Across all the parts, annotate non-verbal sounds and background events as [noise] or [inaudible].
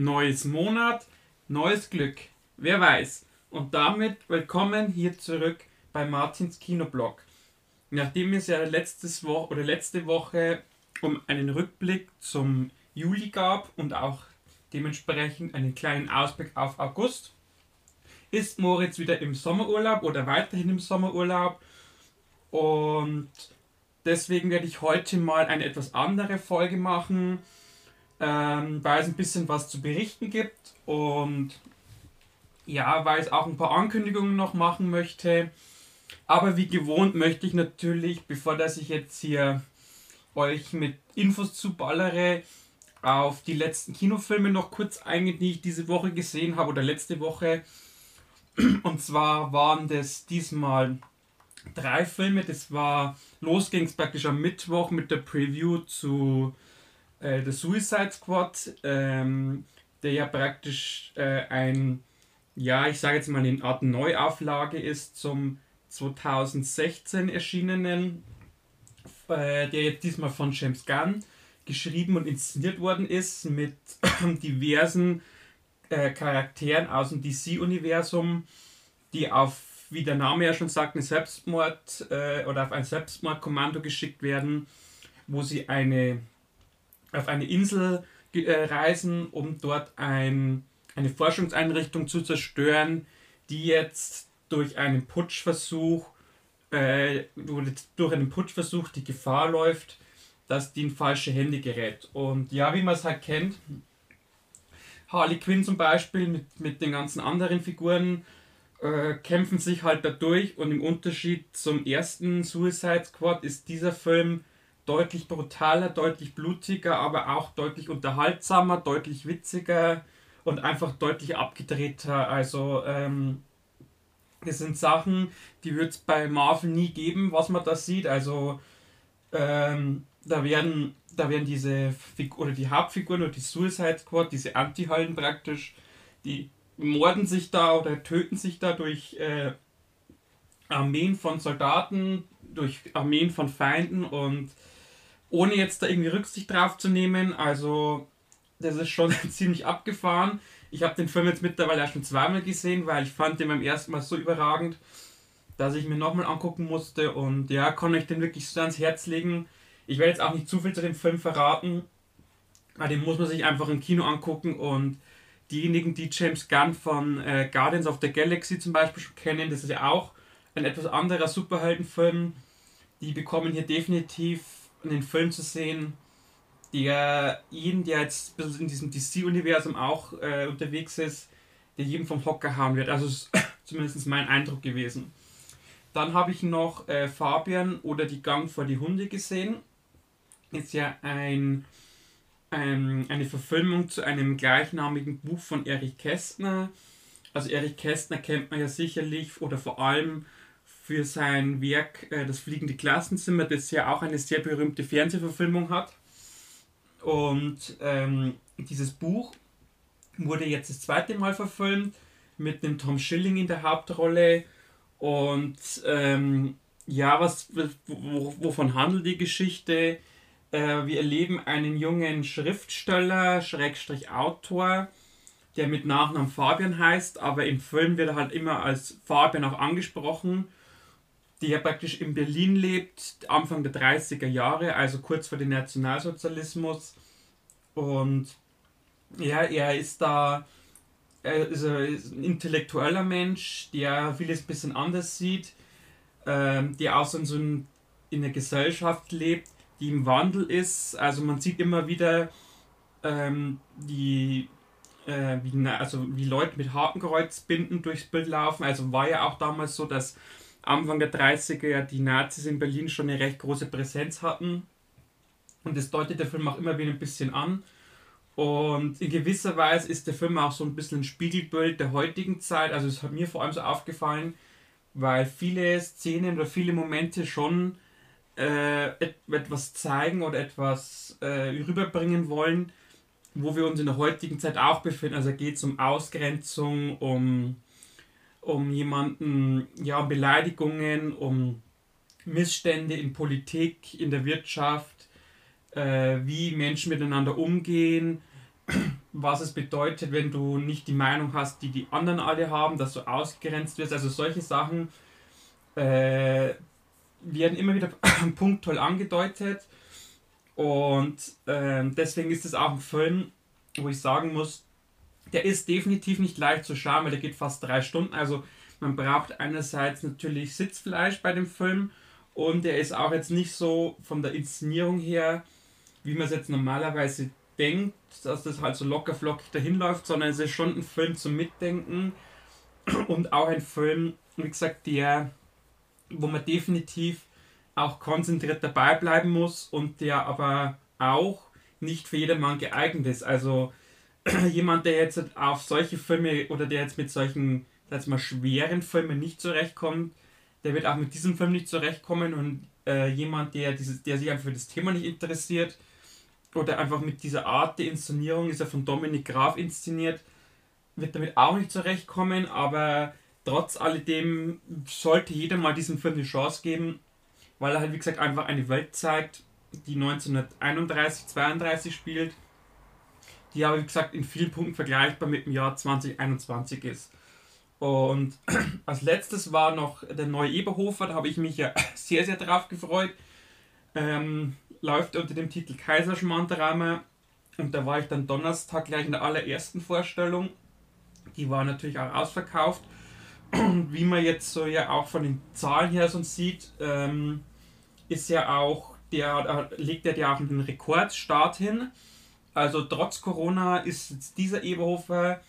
neues Monat, neues Glück. Wer weiß. Und damit willkommen hier zurück bei Martins Kinoblog. Nachdem es ja letztes Wo oder letzte Woche um einen Rückblick zum Juli gab und auch dementsprechend einen kleinen Ausblick auf August, ist Moritz wieder im Sommerurlaub oder weiterhin im Sommerurlaub. Und deswegen werde ich heute mal eine etwas andere Folge machen ähm, weil es ein bisschen was zu berichten gibt und ja, weil es auch ein paar Ankündigungen noch machen möchte. Aber wie gewohnt möchte ich natürlich, bevor dass ich jetzt hier euch mit Infos zuballere, auf die letzten Kinofilme noch kurz eingehen, die ich diese Woche gesehen habe oder letzte Woche. [clears throat] Und zwar waren das diesmal drei Filme. Das war, los ging es praktisch am Mittwoch mit der Preview zu äh, der Suicide Squad, ähm, der ja praktisch äh, ein, ja, ich sage jetzt mal eine Art Neuauflage ist zum 2016 erschienenen, äh, der jetzt diesmal von James Gunn geschrieben und inszeniert worden ist mit [coughs] diversen äh, Charakteren aus dem DC-Universum, die auf, wie der Name ja schon sagt, eine Selbstmord äh, oder auf ein Selbstmordkommando geschickt werden, wo sie eine auf eine Insel äh, reisen, um dort ein, eine Forschungseinrichtung zu zerstören, die jetzt durch einen Putschversuch, äh, durch einen Putschversuch die Gefahr läuft, dass die in falsche Hände gerät. Und ja, wie man es halt kennt, Harley Quinn zum Beispiel mit, mit den ganzen anderen Figuren äh, kämpfen sich halt dadurch und im Unterschied zum ersten Suicide Squad ist dieser Film deutlich brutaler, deutlich blutiger, aber auch deutlich unterhaltsamer, deutlich witziger und einfach deutlich abgedrehter. Also ähm, das sind Sachen, die wird es bei Marvel nie geben, was man da sieht. Also ähm, da werden da werden diese Fig oder die Hauptfiguren oder die Suicide Squad, diese Anti-Hallen praktisch, die morden sich da oder töten sich da durch äh, Armeen von Soldaten, durch Armeen von Feinden und ohne jetzt da irgendwie Rücksicht drauf zu nehmen. Also, das ist schon [laughs] ziemlich abgefahren. Ich habe den Film jetzt mittlerweile schon zweimal gesehen, weil ich fand den beim ersten Mal so überragend, dass ich mir nochmal angucken musste. Und ja, kann euch den wirklich so ans Herz legen. Ich werde jetzt auch nicht zu viel zu dem Film verraten, weil den muss man sich einfach im Kino angucken. Und diejenigen, die James Gunn von äh, Guardians of the Galaxy zum Beispiel schon kennen, das ist ja auch ein etwas anderer Superheldenfilm. Die bekommen hier definitiv einen Film zu sehen, der ihn, der jetzt in diesem DC-Universum auch äh, unterwegs ist, der jeden vom Hocker haben wird. Also ist [coughs] zumindest mein Eindruck gewesen. Dann habe ich noch äh, Fabian oder die Gang vor die Hunde gesehen. Ist ja ein, ein, eine Verfilmung zu einem gleichnamigen Buch von Erich Kästner. Also Erich Kästner kennt man ja sicherlich oder vor allem für sein Werk äh, Das fliegende Klassenzimmer, das ja auch eine sehr berühmte Fernsehverfilmung hat. Und ähm, dieses Buch wurde jetzt das zweite Mal verfilmt mit dem Tom Schilling in der Hauptrolle. Und ähm, ja, was, wovon handelt die Geschichte? Äh, wir erleben einen jungen Schriftsteller, Schrägstrich Autor, der mit Nachnamen Fabian heißt, aber im Film wird er halt immer als Fabian auch angesprochen die ja praktisch in Berlin lebt, Anfang der 30er Jahre, also kurz vor dem Nationalsozialismus. Und ja, er ist da er ist ein intellektueller Mensch, der vieles ein bisschen anders sieht, ähm, der auch so in, in einer Gesellschaft lebt, die im Wandel ist. Also man sieht immer wieder ähm, die äh, wie, also wie Leute mit Hakenkreuzbinden durchs Bild laufen. Also war ja auch damals so, dass Anfang der 30er ja die Nazis in Berlin schon eine recht große Präsenz hatten. Und das deutet der Film auch immer wieder ein bisschen an. Und in gewisser Weise ist der Film auch so ein bisschen ein Spiegelbild der heutigen Zeit. Also es hat mir vor allem so aufgefallen, weil viele Szenen oder viele Momente schon äh, etwas zeigen oder etwas äh, rüberbringen wollen, wo wir uns in der heutigen Zeit auch befinden. Also geht es um Ausgrenzung, um um jemanden, ja, Beleidigungen, um Missstände in Politik, in der Wirtschaft, äh, wie Menschen miteinander umgehen. [clears throat] was es bedeutet, wenn du nicht die Meinung hast, die die anderen alle haben, dass du ausgrenzt wirst. Also solche Sachen äh, werden immer wieder [clears throat] punktvoll angedeutet. Und äh, deswegen ist es auch ein Film, wo ich sagen muss, der ist definitiv nicht leicht zu schauen, weil der geht fast drei Stunden. Also man braucht einerseits natürlich Sitzfleisch bei dem Film und er ist auch jetzt nicht so von der Inszenierung her, wie man es jetzt normalerweise denkt, dass das halt so locker flockig dahin läuft, sondern es ist schon ein Film zum Mitdenken [clears throat] und auch ein Film, wie gesagt, der, wo man definitiv auch konzentriert dabei bleiben muss und der aber auch nicht für jedermann geeignet ist. Also [clears throat] jemand, der jetzt auf solche Filme oder der jetzt mit solchen, sag mal, schweren Filmen nicht zurechtkommt, der wird auch mit diesem Film nicht zurechtkommen und äh, jemand, der, dieses, der sich einfach für das Thema nicht interessiert oder einfach mit dieser Art der Inszenierung, ist ja von Dominik Graf inszeniert, wird damit auch nicht zurechtkommen, aber trotz alledem sollte jeder mal diesem Film eine Chance geben, weil er halt, wie gesagt, einfach eine Welt zeigt, die 1931, 32 spielt, die aber, wie gesagt, in vielen Punkten vergleichbar mit dem Jahr 2021 ist. Und [clears throat] als letztes war noch der neue Eberhofer, da habe ich mich ja [clears throat] sehr, sehr drauf gefreut. Ähm, läuft unter dem Titel Kaiserschmarrndrama und da war ich dann Donnerstag gleich in der allerersten Vorstellung. Die war natürlich auch ausverkauft. Und [clears throat] wie man jetzt so ja auch von den Zahlen her so sieht, ähm, ist ja auch, der legt er ja auch einen Rekordstart hin. Also trotz Corona ist dieser Eberhofer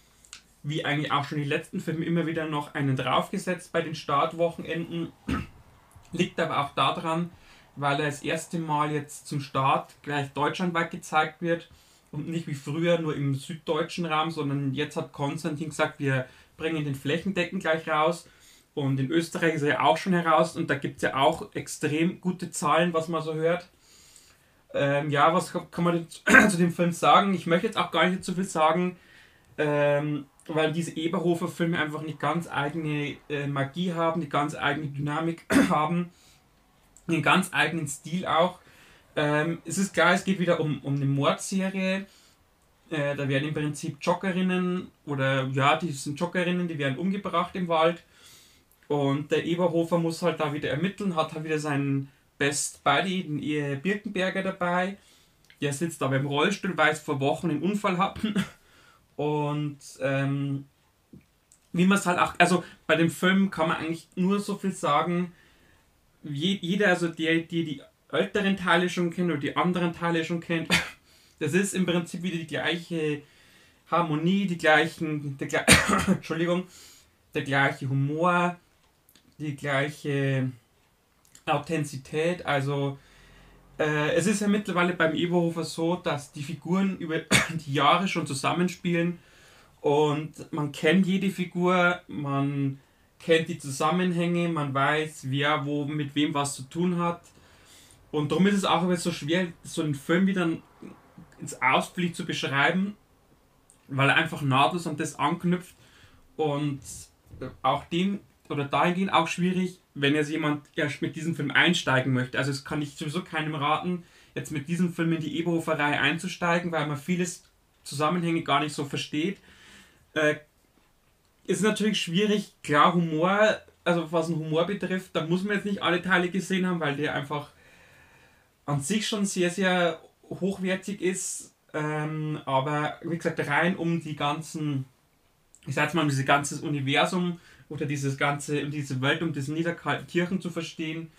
wie eigentlich auch schon die letzten Filme, immer wieder noch einen draufgesetzt bei den Startwochenenden. [clears throat] Liegt aber auch daran, weil er das erste Mal jetzt zum Start gleich deutschlandweit gezeigt wird und nicht wie früher nur im süddeutschen Raum, sondern jetzt hat Konstantin gesagt, wir bringen den Flächendecken gleich raus. Und in Österreich ist er ja auch schon heraus und da gibt es ja auch extrem gute Zahlen, was man so hört. Ähm, ja, was kann man [clears throat] zu dem Film sagen? Ich möchte jetzt auch gar nicht so viel sagen. Ähm, weil diese Eberhofer-Filme einfach eine ganz eigene äh, Magie haben, eine ganz eigene Dynamik [clears throat] haben, einen ganz eigenen Stil auch. Ähm, es ist klar, es geht wieder um, um eine Mordserie. Äh, da werden im Prinzip Joggerinnen oder ja, die sind Joggerinnen, die werden umgebracht im Wald. Und der Eberhofer muss halt da wieder ermitteln, hat halt wieder seinen Best Buddy, den Ehe Birkenberger dabei. Der sitzt aber im Rollstuhl, weil es vor Wochen einen Unfall hatten [laughs] und ähm, wie man es halt auch, also bei dem Film kann man eigentlich nur so viel sagen, je, jeder, also der, die die älteren Teile schon kennt oder die anderen Teile schon kennt, [laughs] das ist im Prinzip wieder die gleiche Harmonie, die gleichen, der, [coughs] Entschuldigung, der gleiche Humor, die gleiche Authentizität, also äh, es ist ja mittlerweile beim Eberhofer so, dass die Figuren über [coughs] die Jahre schon zusammenspielen und man kennt jede Figur, man kennt die Zusammenhänge, man weiß, wer wo mit wem was zu tun hat. Und darum ist es auch immer so schwer, so einen Film wieder ins Ausblick zu beschreiben, weil er einfach nahtlos an das anknüpft und auch dem oder dahingehend auch schwierig, wenn jetzt jemand erst mit diesem Film einsteigen möchte. Also es kann ich sowieso keinem raten, jetzt mit diesem Film in die Eberhoferei einzusteigen, weil man vieles Zusammenhänge gar nicht so versteht. Äh, ist natürlich schwierig, klar Humor, also was den Humor betrifft, da muss man jetzt nicht alle Teile gesehen haben, weil der einfach an sich schon sehr, sehr hochwertig ist. Ähm, aber wie gesagt, rein um die ganzen, ich sag jetzt mal, um dieses ganze Universum oder dieses ganze, diese Welt um das Niederkaltenkirchen zu verstehen,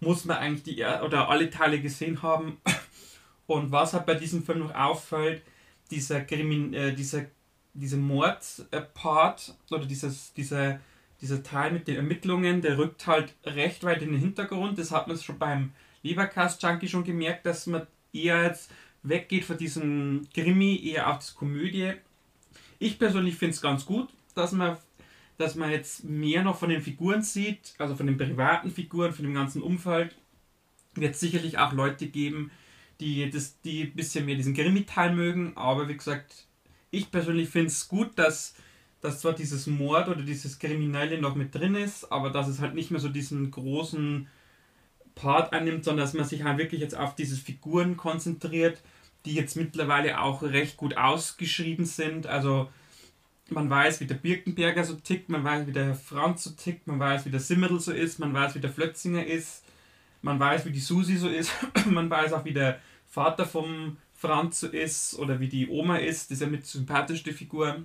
muss man eigentlich die oder alle Teile gesehen haben. [coughs] Und was halt bei diesem Film noch auffällt, dieser, Krimin, äh, dieser, dieser Mordpart oder dieses, dieser, dieser Teil mit den Ermittlungen, der rückt halt recht weit in den Hintergrund. Das hat man schon beim Lebercast Junkie schon gemerkt, dass man eher jetzt weggeht von diesem Krimi, eher auf das Komödie. Ich persönlich finde es ganz gut, dass man dass man jetzt mehr noch von den Figuren sieht, also von den privaten Figuren, von dem ganzen Umfeld. Wird sicherlich auch Leute geben, die das, die ein bisschen mehr diesen Krimi-Teil mögen, aber wie gesagt, ich persönlich finde es gut, dass, dass zwar dieses Mord oder dieses Kriminelle noch mit drin ist, aber dass es halt nicht mehr so diesen großen Part annimmt, sondern dass man sich halt wirklich jetzt auf diese Figuren konzentriert, die jetzt mittlerweile auch recht gut ausgeschrieben sind. Also man weiß, wie der Birkenberger so tickt, man weiß, wie der Franz so tickt, man weiß, wie der Simmerdl so ist, man weiß, wie der Flötzinger ist, man weiß, wie die Susi so ist, [clears throat] man weiß auch, wie der Vater vom Franz so ist oder wie die Oma ist, das ist ja mit sympathischste Figur.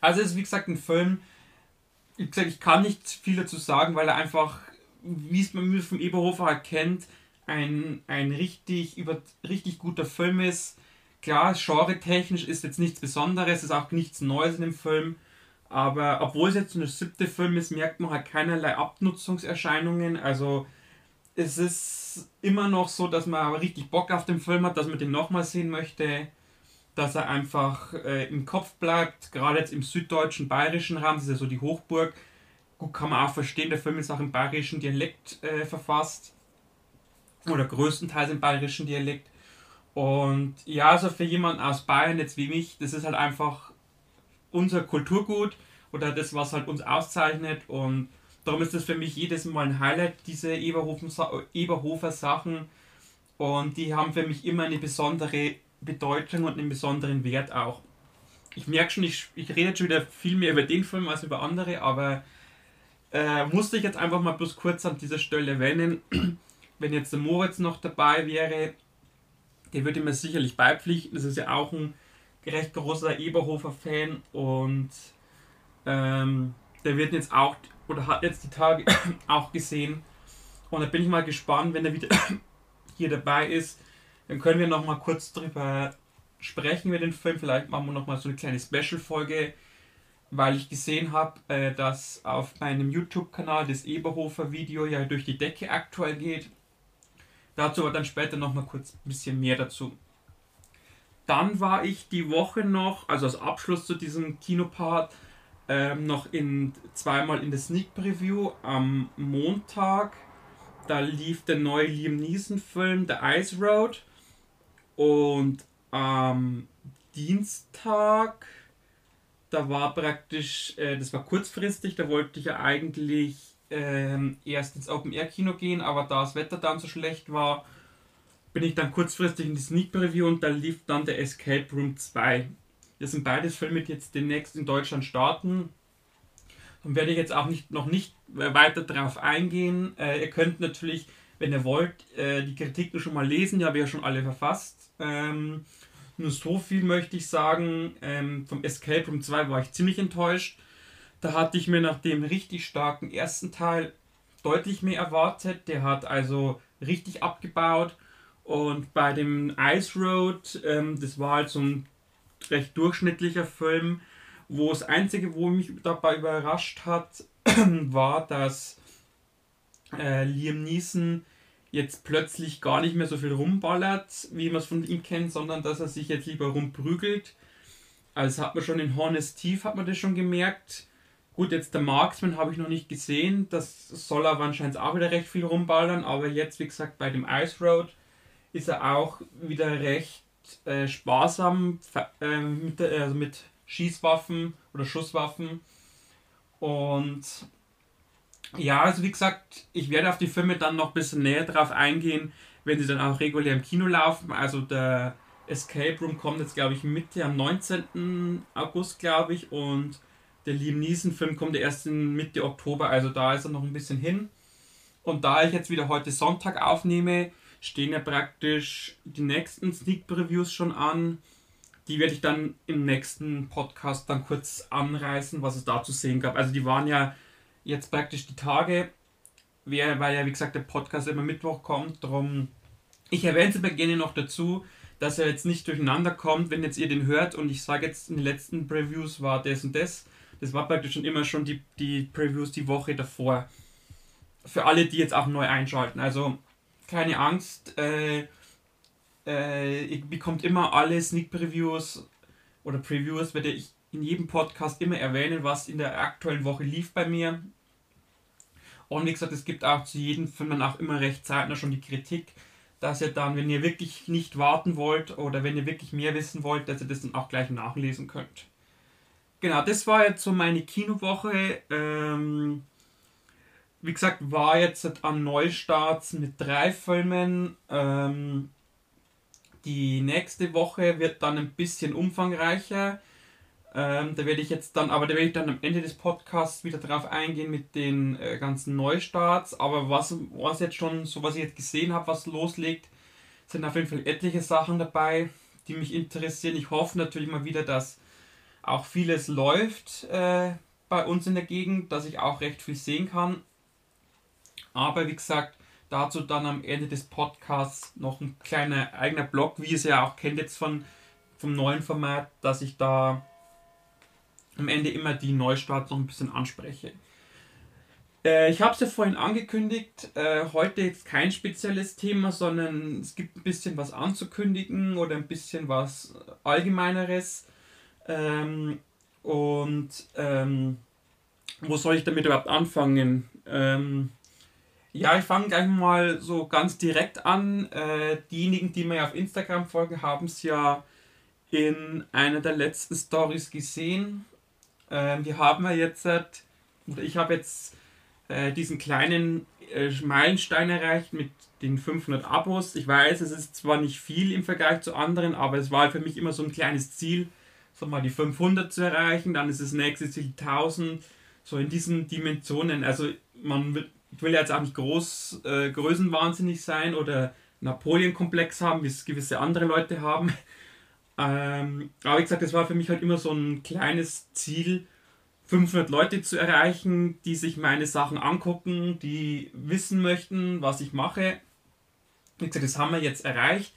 Also es ist wie gesagt ein Film, wie gesagt, ich kann nicht viel dazu sagen, weil er einfach, wie es man vom Eberhofer erkennt, ein, ein richtig, über, richtig guter Film ist Klar, genre-technisch ist jetzt nichts Besonderes, ist auch nichts Neues in dem Film. Aber obwohl es jetzt nur der siebte Film ist, merkt man halt keinerlei Abnutzungserscheinungen. Also es ist immer noch so, dass man aber richtig Bock auf den Film hat, dass man den nochmal sehen möchte. Dass er einfach äh, im Kopf bleibt. Gerade jetzt im süddeutschen, bayerischen Raum, das ist ja so die Hochburg. Gut, kann man auch verstehen, der Film ist auch im bayerischen Dialekt äh, verfasst. Oder größtenteils im bayerischen Dialekt. Und ja, also für jemanden aus Bayern jetzt wie mich, das ist halt einfach unser Kulturgut oder das, was halt uns auszeichnet. Und darum ist das für mich jedes Mal ein Highlight, diese Eberhofer Sachen. Und die haben für mich immer eine besondere Bedeutung und einen besonderen Wert auch. Ich merke schon, ich, ich rede jetzt schon wieder viel mehr über den Film als über andere, aber äh, musste ich jetzt einfach mal bloß kurz an dieser Stelle erwähnen. [clears throat] Wenn jetzt der Moritz noch dabei wäre, der würde mir sicherlich beipflichten. Das ist ja auch ein recht großer Eberhofer-Fan und ähm, der wird jetzt auch oder hat jetzt die Tage [coughs] auch gesehen. Und da bin ich mal gespannt, wenn er wieder [coughs] hier dabei ist. Dann können wir noch mal kurz drüber sprechen über den Film. Vielleicht machen wir noch mal so eine kleine Special-Folge, weil ich gesehen habe, äh, dass auf meinem YouTube-Kanal das Eberhofer-Video ja durch die Decke aktuell geht. Dazu aber dann später nochmal kurz ein bisschen mehr dazu. Dann war ich die Woche noch, also als Abschluss zu diesem Kinopart, ähm, noch in, zweimal in der Sneak Preview am Montag. Da lief der neue Liam Neeson Film The Ice Road. Und am Dienstag, da war praktisch, äh, das war kurzfristig, da wollte ich ja eigentlich ähm, erst ins Open Air Kino gehen, aber da das Wetter dann so schlecht war, bin ich dann kurzfristig in die Sneak Preview und da lief dann der Escape Room 2. Das sind beides Filme, die jetzt demnächst in Deutschland starten. Dann werde ich jetzt auch nicht, noch nicht weiter darauf eingehen. Äh, ihr könnt natürlich, wenn ihr wollt, äh, die Kritiken schon mal lesen, die habe ich ja schon alle verfasst. Ähm, nur so viel möchte ich sagen. Ähm, vom Escape Room 2 war ich ziemlich enttäuscht. Da hatte ich mir nach dem richtig starken ersten Teil deutlich mehr erwartet. Der hat also richtig abgebaut. Und bei dem Ice Road, ähm, das war halt so ein recht durchschnittlicher Film, wo das Einzige, wo mich dabei überrascht hat, [clears throat] war, dass äh, Liam Neeson jetzt plötzlich gar nicht mehr so viel rumballert, wie man es von ihm kennt, sondern dass er sich jetzt lieber rumprügelt. Also hat man schon in Hornets Tief hat man das schon gemerkt. Gut, jetzt der Marksman habe ich noch nicht gesehen. Das soll aber anscheinend auch wieder recht viel rumballern. Aber jetzt, wie gesagt, bei dem Ice Road ist er auch wieder recht äh, sparsam äh, mit, also mit Schießwaffen oder Schusswaffen. Und ja, also wie gesagt, ich werde auf die Filme dann noch ein bisschen näher drauf eingehen, wenn sie dann auch regulär im Kino laufen. Also der Escape Room kommt jetzt, glaube ich, Mitte am 19. August, glaube ich. Und der Liam Neeson-Film kommt erst in Mitte Oktober, also da ist er noch ein bisschen hin. Und da ich jetzt wieder heute Sonntag aufnehme, stehen ja praktisch die nächsten Sneak Previews schon an. Die werde ich dann im nächsten Podcast dann kurz anreißen, was es da zu sehen gab. Also die waren ja jetzt praktisch die Tage, weil ja wie gesagt der Podcast immer Mittwoch kommt. Darum, ich erwähne es aber gerne noch dazu, dass er jetzt nicht durcheinander kommt, wenn jetzt ihr den hört und ich sage jetzt in den letzten Previews war das und das das war praktisch schon immer schon die, die Previews die Woche davor. Für alle, die jetzt auch neu einschalten. Also keine Angst, äh, äh, ihr bekommt immer alle Sneak Previews oder Previews, werde ich in jedem Podcast immer erwähnen, was in der aktuellen Woche lief bei mir. Und wie gesagt, es gibt auch zu jedem Film dann auch immer recht zeitnah schon die Kritik, dass ihr dann, wenn ihr wirklich nicht warten wollt oder wenn ihr wirklich mehr wissen wollt, dass ihr das dann auch gleich nachlesen könnt. Genau, das war jetzt so meine Kinowoche. Ähm, wie gesagt, war jetzt am Neustart mit drei Filmen. Ähm, Die nächste Woche wird dann ein bisschen umfangreicher. Ähm, da werde ich jetzt dann, aber da werde ich dann am Ende des Podcasts wieder drauf eingehen mit den äh, ganzen Neustarts. Aber was, was jetzt schon, so was ich jetzt gesehen habe, was loslegt, sind auf jeden Fall etliche Sachen dabei, die mich interessieren. Ich hoffe natürlich mal wieder, dass auch vieles läuft äh, bei uns in der Gegend, dass ich auch recht viel sehen kann. Aber wie gesagt, dazu dann am Ende des Podcasts noch ein kleiner eigener Blog, wie ihr es ja auch kennt jetzt von, vom neuen Format, dass ich da am Ende immer die Neustarts noch ein bisschen anspreche. Äh, ich habe es ja vorhin angekündigt, äh, heute jetzt kein spezielles Thema, sondern es gibt ein bisschen was anzukündigen oder ein bisschen was Allgemeineres. Ähm, und ähm, wo soll ich damit überhaupt anfangen? Ähm, ja, ich fange gleich mal so ganz direkt an. Äh, diejenigen, die mir auf Instagram folgen, haben es ja in einer der letzten Stories gesehen. Ähm, wir haben ja jetzt, oder ich habe jetzt äh, diesen kleinen äh, Meilenstein erreicht mit den 500 Abos. Ich weiß, es ist zwar nicht viel im Vergleich zu anderen, aber es war für mich immer so ein kleines Ziel, so mal die 500 zu erreichen, dann ist das nächste Ziel 1000, so in diesen Dimensionen. Also man will, ich will jetzt auch nicht groß, äh, größenwahnsinnig sein oder Napoleon-Komplex haben, wie es gewisse andere Leute haben. [laughs] Ähm, aber wie gesagt, das war für mich halt immer so ein kleines Ziel, 500 Leute zu erreichen, die sich meine Sachen angucken, die wissen möchten, was ich mache. Wie gesagt, das haben wir jetzt erreicht.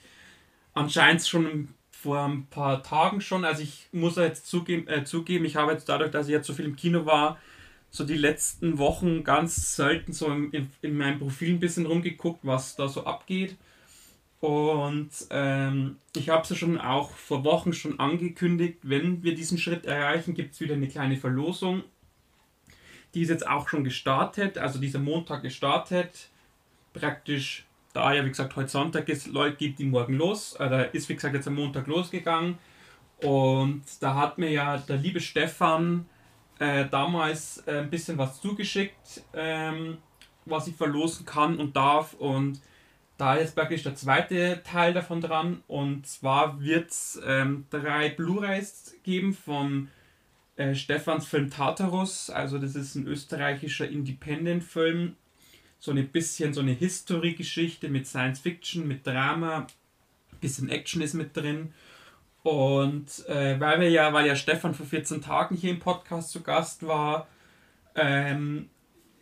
Anscheinend schon vor ein paar Tagen schon. Also ich muss jetzt zugeben, äh, zugeben, ich habe jetzt dadurch, dass ich jetzt so viel im Kino war, so die letzten Wochen ganz selten so in, in meinem Profil ein bisschen rumgeguckt, was da so abgeht. Und ähm, ich habe es ja schon auch vor Wochen schon angekündigt, wenn wir diesen Schritt erreichen, gibt es wieder eine kleine Verlosung. Die ist jetzt auch schon gestartet, also dieser Montag gestartet. Praktisch, da ja wie gesagt heute Sonntag ist, Leute geht die morgen los. Äh, ist wie gesagt jetzt am Montag losgegangen. Und da hat mir ja der liebe Stefan äh, damals äh, ein bisschen was zugeschickt, ähm, was ich verlosen kann und darf. Und da ist praktisch der zweite Teil davon dran. Und zwar wird es ähm, drei Blu-rays geben von äh, Stefans Film Tartarus. Also das ist ein österreichischer Independent-Film. So ein bisschen so eine History-Geschichte mit Science Fiction, mit Drama. Bisschen Action ist mit drin. Und äh, weil wir ja, weil ja Stefan vor 14 Tagen hier im Podcast zu Gast war, ähm,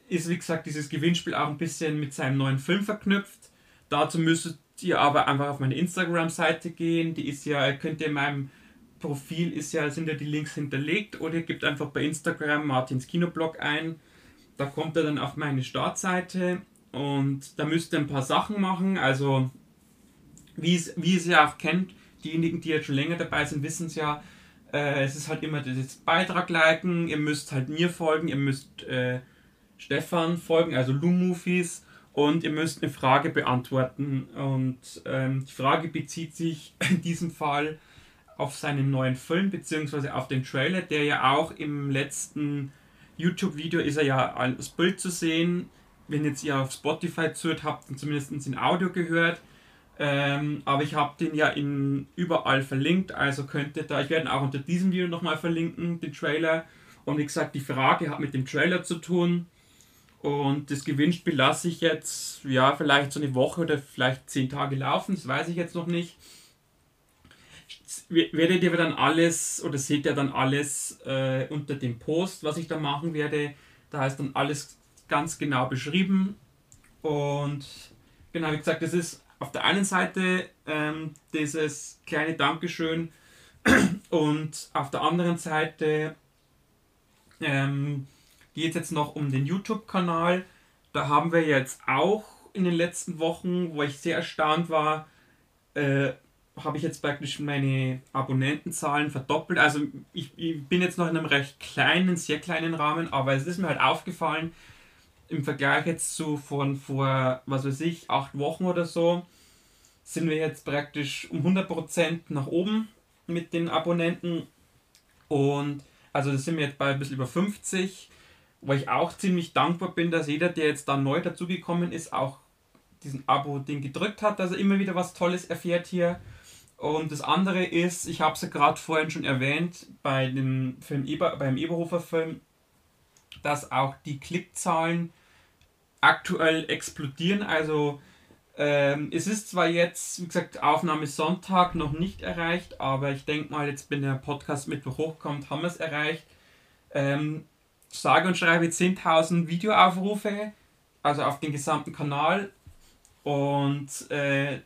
ist wie gesagt dieses Gewinnspiel auch ein bisschen mit seinem neuen Film verknüpft. Dazu müsstet ihr aber einfach auf meine Instagram-Seite gehen. Die ist ja, könnt ihr in meinem Profil ist ja, sind ja die Links hinterlegt oder ihr gebt einfach bei Instagram Martins Kinoblog ein. Da kommt er dann auf meine Startseite und da müsst ihr ein paar Sachen machen. Also, wie, es, wie es ja auch kennt, diejenigen, die jetzt schon länger dabei sind, wissen es ja. Äh, es ist halt immer das Beitrag liken, ihr müsst halt mir folgen, ihr müsst äh, Stefan folgen, also Lu-Movies und ihr müsst eine Frage beantworten. Und ähm, die Frage bezieht sich [laughs] in diesem Fall auf seinen neuen Film, beziehungsweise auf den Trailer, der ja auch im letzten YouTube-Video ist er ja als Bild zu sehen. Wenn jetzt ihr auf Spotify zuhört, habt ihr zumindest in Audio gehört. Ähm, aber ich habe den ja in überall verlinkt, also könnt ihr da, ich werde auch unter diesem Video nochmal verlinken, den Trailer. Und wie gesagt, die Frage hat mit dem Trailer zu tun. Und das Gewinnspiel lasse ich jetzt, ja, vielleicht so eine Woche oder vielleicht zehn Tage laufen, das weiß ich jetzt noch nicht. Werdet ihr dann alles oder seht ihr dann alles äh, unter dem Post, was ich da machen werde. Da ist dann alles ganz genau beschrieben. Und genau, wie gesagt, das ist auf der einen Seite ähm, dieses kleine Dankeschön [clears throat] und auf der anderen Seite ähm, geht es jetzt noch um den YouTube-Kanal. Da haben wir jetzt auch in den letzten Wochen, wo ich sehr erstaunt war, äh, habe ich jetzt praktisch meine Abonnentenzahlen verdoppelt. Also ich, ich, bin jetzt noch in einem recht kleinen, sehr kleinen Rahmen, aber es ist mir halt aufgefallen, im Vergleich jetzt zu von vor, was weiß ich, acht Wochen oder so, sind wir jetzt praktisch um 100% nach oben mit den Abonnenten. Und also das sind wir jetzt bei ein bisschen über 50 wo ich auch ziemlich dankbar bin, dass jeder, der jetzt da neu dazugekommen ist, auch diesen Abo-Ding gedrückt hat, dass er immer wieder was Tolles erfährt hier. Und das andere ist, ich habe es ja gerade vorhin schon erwähnt, bei dem Film Eber, beim Eberhofer Film, dass auch die Klickzahlen aktuell explodieren. Also ähm, es ist zwar jetzt, wie gesagt, Aufnahme Sonntag noch nicht erreicht, aber ich denke mal, jetzt, wenn der Podcast Mittwoch hochkommt, haben wir es erreicht. Ähm, sage und schreibe 10.000 Videoaufrufe, also auf den gesamten Kanal. Und äh,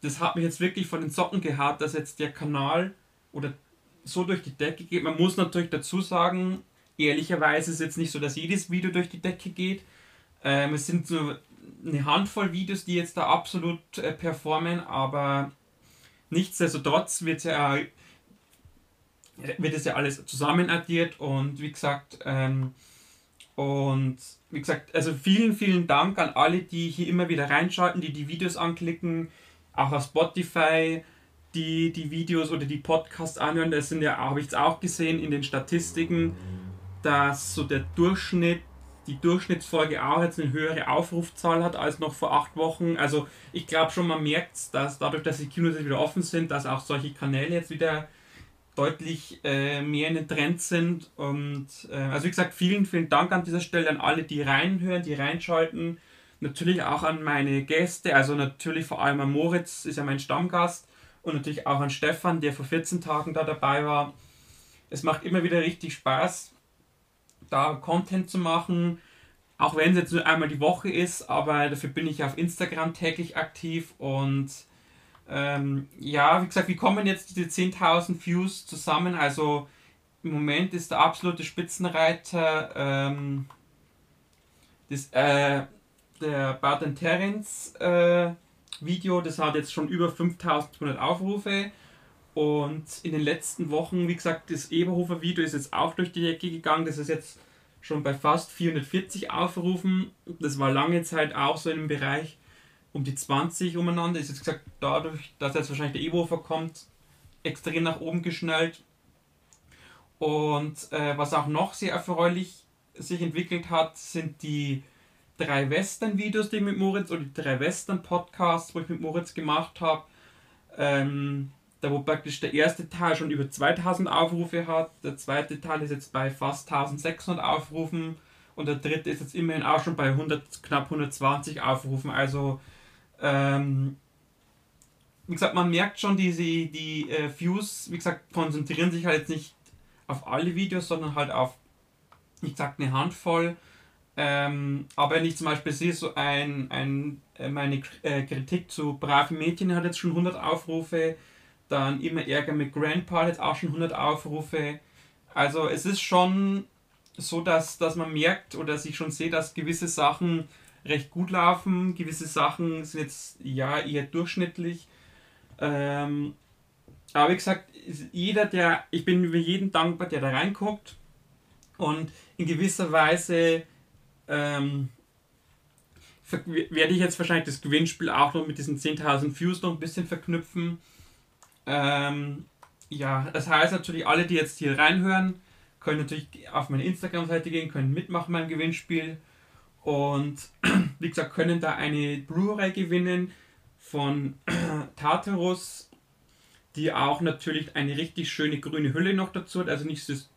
das hat mich jetzt wirklich von den Socken gehabt, dass jetzt der Kanal oder so durch die Decke geht. Man muss natürlich dazu sagen, ehrlicherweise ist es jetzt nicht so, dass jedes Video durch die Decke geht. Ähm, es sind so eine Handvoll Videos, die jetzt da absolut äh, performen, aber nichtsdestotrotz wird ja wird es ja alles zusammen addiert und wie gesagt ähm, und wie gesagt also vielen vielen Dank an alle die hier immer wieder reinschalten die die Videos anklicken auch auf Spotify die die Videos oder die Podcasts anhören das sind ja habe ich es auch gesehen in den Statistiken dass so der Durchschnitt die Durchschnittsfolge auch jetzt eine höhere Aufrufzahl hat als noch vor acht Wochen. Also ich glaube schon, man merkt, dass dadurch, dass die Kinos jetzt wieder offen sind, dass auch solche Kanäle jetzt wieder deutlich äh, mehr in den Trend sind. Und äh, also wie gesagt, vielen, vielen Dank an dieser Stelle an alle, die reinhören, die reinschalten. Natürlich auch an meine Gäste, also natürlich vor allem an Moritz, ist ja mein Stammgast. Und natürlich auch an Stefan, der vor 14 Tagen da dabei war. Es macht immer wieder richtig Spaß da Content zu machen, auch wenn es jetzt nur einmal die Woche ist, aber dafür bin ich auf Instagram täglich aktiv und ähm, ja, wie gesagt, wie kommen jetzt diese 10.000 Views zusammen? Also im Moment ist der absolute Spitzenreiter ähm, das, äh, der Baden Terence äh, Video, das hat jetzt schon über 5200 Aufrufe. Und in den letzten Wochen, wie gesagt, das Eberhofer Video ist jetzt auch durch die Decke gegangen. Das ist jetzt schon bei fast 440 Aufrufen. Das war lange Zeit auch so im Bereich um die 20 umeinander. Ist jetzt gesagt, dadurch, dass jetzt wahrscheinlich der Eberhofer kommt, extrem nach oben geschnellt. Und äh, was auch noch sehr erfreulich sich entwickelt hat, sind die drei Western-Videos, die ich mit Moritz, oder die drei Western-Podcasts, wo ich mit Moritz gemacht habe. Ähm, da wo praktisch der erste Teil schon über 2000 Aufrufe hat, der zweite Teil ist jetzt bei fast 1600 Aufrufen und der dritte ist jetzt immerhin auch schon bei 100, knapp 120 Aufrufen. Also, ähm, wie gesagt, man merkt schon, diese, die äh, Views, wie gesagt, konzentrieren sich halt jetzt nicht auf alle Videos, sondern halt auf, ich sag, eine Handvoll. Ähm, aber wenn ich zum Beispiel sehe, so ein, ein, äh, meine äh, Kritik zu Brave Mädchen hat jetzt schon 100 Aufrufe, dann immer Ärger mit Grandpa, jetzt auch schon 100 Aufrufe. Also es ist schon so, dass, dass man merkt oder dass ich schon sehe, dass gewisse Sachen recht gut laufen, gewisse Sachen sind jetzt ja eher durchschnittlich. Ähm, aber wie gesagt, jeder, der, ich bin über jeden dankbar, der da reinguckt und in gewisser Weise ähm, werde ich jetzt wahrscheinlich das Gewinnspiel auch noch mit diesen 10.000 Views noch ein bisschen verknüpfen. Ähm, ja, das heißt natürlich, alle, die jetzt hier reinhören, können natürlich auf meine Instagram-Seite gehen, können mitmachen beim Gewinnspiel und [clears throat] wie gesagt, können da eine Blu-ray gewinnen von [clears throat] Tartarus, die auch natürlich eine richtig schöne grüne Hülle noch dazu hat, also nicht das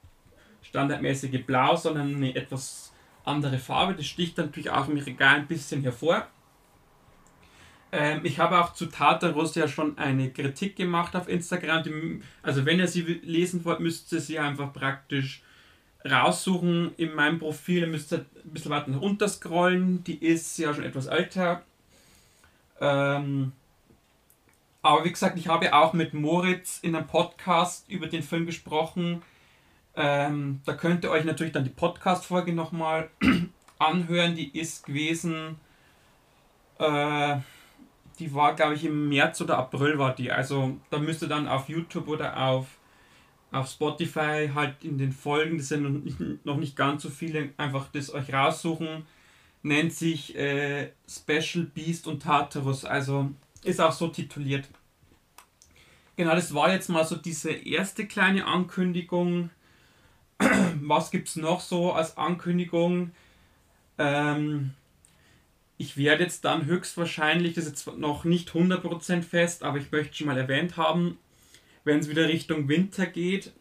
standardmäßige Blau, sondern eine etwas andere Farbe. Das sticht natürlich auch im Regal ein bisschen hervor. Ähm, ich habe auch zu Tartarus ja schon eine Kritik gemacht auf Instagram. Die, also wenn ihr sie lesen wollt, müsst ihr sie einfach praktisch raussuchen in meinem Profil. Ihr müsst ein bisschen weiter nach scrollen. Die ist ja schon etwas älter. Ähm, aber wie gesagt, ich habe auch mit Moritz in einem Podcast über den Film gesprochen. Ähm, da könnt ihr euch natürlich dann die Podcast-Folge nochmal [clears throat] anhören. Die ist gewesen. Äh, die war, glaube ich, im März oder April war die. Also da müsst ihr dann auf YouTube oder auf, auf Spotify halt in den Folgen, das sind noch nicht, ganz so viele, einfach das euch raussuchen. Nennt sich äh, Special Beast und Tartarus. Also ist auch so tituliert. Genau, das war jetzt mal so diese erste kleine Ankündigung. [clears throat] Was gibt es noch so als Ankündigung? Ähm, ich werde jetzt dann höchstwahrscheinlich, das ist jetzt noch nicht 100% fest, aber ich möchte schon mal erwähnt haben, wenn es wieder Richtung Winter geht,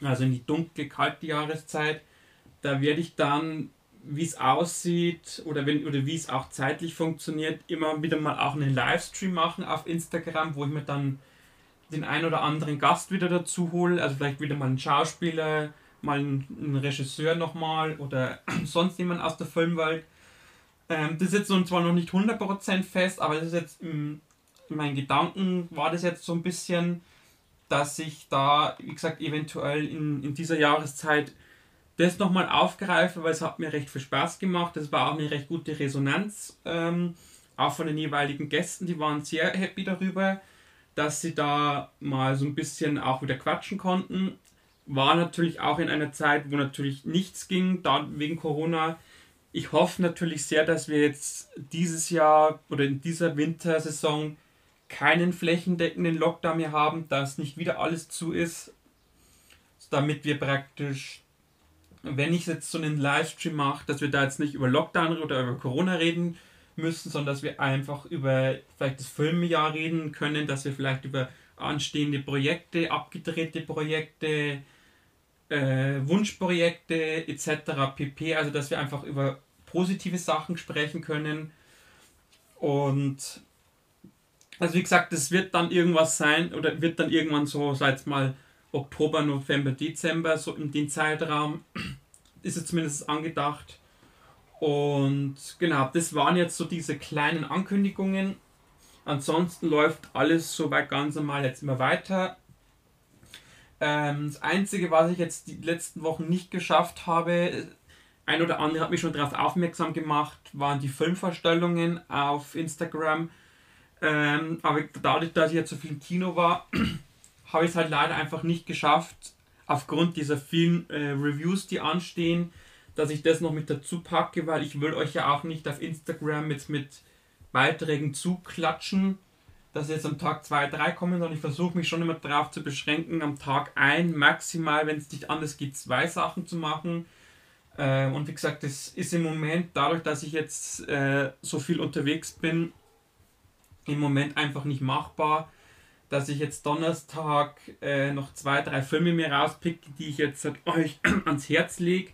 also in die dunkle, kalte Jahreszeit, da werde ich dann, wie es aussieht oder, oder wie es auch zeitlich funktioniert, immer wieder mal auch einen Livestream machen auf Instagram, wo ich mir dann den ein oder anderen Gast wieder dazu hole, also vielleicht wieder mal einen Schauspieler, mal einen Regisseur nochmal oder [clears throat] sonst jemand aus der Filmwelt. Ähm, das ist jetzt zwar noch nicht 100% fest, aber das ist jetzt in, in meinen Gedanken war das jetzt so ein bisschen, dass ich da, wie gesagt, eventuell in, in dieser Jahreszeit das nochmal aufgreife, weil es hat mir recht viel Spaß gemacht. Das war auch eine recht gute Resonanz, ähm, auch von den jeweiligen Gästen, die waren sehr happy darüber, dass sie da mal so ein bisschen auch wieder quatschen konnten. War natürlich auch in einer Zeit, wo natürlich nichts ging, da wegen Corona. Ich hoffe natürlich sehr, dass wir jetzt dieses Jahr oder in dieser Wintersaison keinen flächendeckenden Lockdown mehr haben, dass nicht wieder alles zu ist, damit wir praktisch, wenn ich jetzt so einen Livestream mache, dass wir da jetzt nicht über Lockdown oder über Corona reden müssen, sondern dass wir einfach über vielleicht das Filmjahr reden können, dass wir vielleicht über anstehende Projekte, abgedrehte Projekte, äh, Wunschprojekte etc. pp. Also dass wir einfach über positive Sachen sprechen können und also wie gesagt, das wird dann irgendwas sein oder wird dann irgendwann so, seit mal Oktober, November, Dezember, so in den Zeitraum ist es zumindest angedacht. Und genau, das waren jetzt so diese kleinen Ankündigungen. Ansonsten läuft alles soweit ganz normal jetzt immer weiter. Ähm, das Einzige, was ich jetzt die letzten Wochen nicht geschafft habe, ein oder andere hat mich schon darauf aufmerksam gemacht, waren die Filmvorstellungen auf Instagram. Ähm, aber dadurch, dass ich jetzt so viel im Kino war, [clears throat] habe ich es halt leider einfach nicht geschafft, aufgrund dieser vielen äh, Reviews, die anstehen, dass ich das noch mit dazu packe, weil ich will euch ja auch nicht auf Instagram jetzt mit Beiträgen zuklatschen, dass jetzt am Tag 2, 3 kommen, sondern ich versuche mich schon immer darauf zu beschränken, am Tag ein, maximal, wenn es nicht anders geht, zwei Sachen zu machen. Äh, und wie gesagt, das ist im Moment dadurch, dass ich jetzt äh, so viel unterwegs bin, im Moment einfach nicht machbar, dass ich jetzt Donnerstag äh, noch zwei, drei Filme mir rauspicke, die ich jetzt euch [clears throat] ans Herz lege,